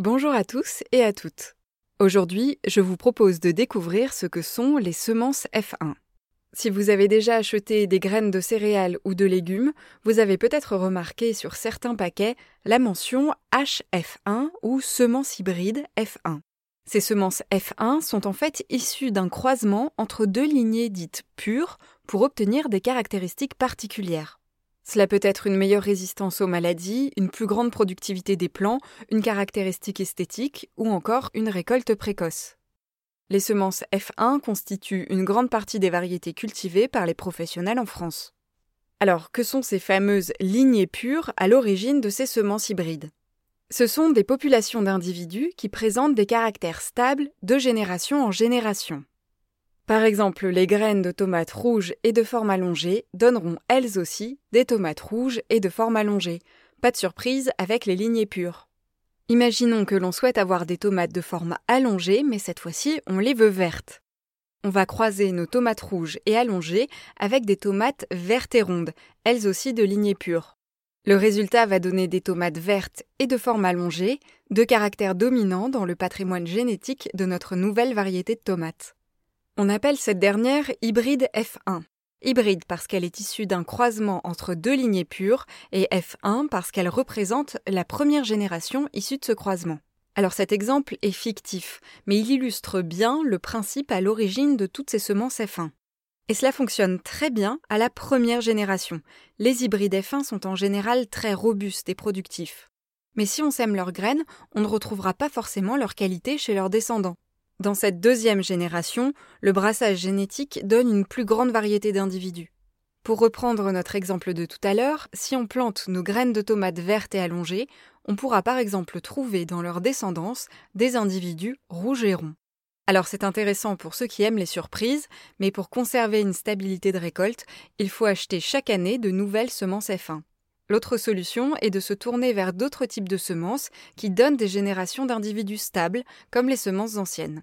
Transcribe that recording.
Bonjour à tous et à toutes. Aujourd'hui, je vous propose de découvrir ce que sont les semences F1. Si vous avez déjà acheté des graines de céréales ou de légumes, vous avez peut-être remarqué sur certains paquets la mention HF1 ou semences hybrides F1. Ces semences F1 sont en fait issues d'un croisement entre deux lignées dites pures pour obtenir des caractéristiques particulières. Cela peut être une meilleure résistance aux maladies, une plus grande productivité des plants, une caractéristique esthétique ou encore une récolte précoce. Les semences F1 constituent une grande partie des variétés cultivées par les professionnels en France. Alors, que sont ces fameuses lignées pures à l'origine de ces semences hybrides? Ce sont des populations d'individus qui présentent des caractères stables de génération en génération. Par exemple, les graines de tomates rouges et de forme allongée donneront elles aussi des tomates rouges et de forme allongée. Pas de surprise avec les lignées pures. Imaginons que l'on souhaite avoir des tomates de forme allongée, mais cette fois-ci on les veut vertes. On va croiser nos tomates rouges et allongées avec des tomates vertes et rondes, elles aussi de lignées pures. Le résultat va donner des tomates vertes et de forme allongée, deux caractères dominants dans le patrimoine génétique de notre nouvelle variété de tomates. On appelle cette dernière hybride F1. Hybride parce qu'elle est issue d'un croisement entre deux lignées pures et F1 parce qu'elle représente la première génération issue de ce croisement. Alors cet exemple est fictif, mais il illustre bien le principe à l'origine de toutes ces semences F1. Et cela fonctionne très bien à la première génération. Les hybrides F1 sont en général très robustes et productifs. Mais si on sème leurs graines, on ne retrouvera pas forcément leur qualité chez leurs descendants. Dans cette deuxième génération, le brassage génétique donne une plus grande variété d'individus. Pour reprendre notre exemple de tout à l'heure, si on plante nos graines de tomates vertes et allongées, on pourra par exemple trouver dans leur descendance des individus rouges et ronds. Alors c'est intéressant pour ceux qui aiment les surprises, mais pour conserver une stabilité de récolte, il faut acheter chaque année de nouvelles semences F1. L'autre solution est de se tourner vers d'autres types de semences qui donnent des générations d'individus stables, comme les semences anciennes.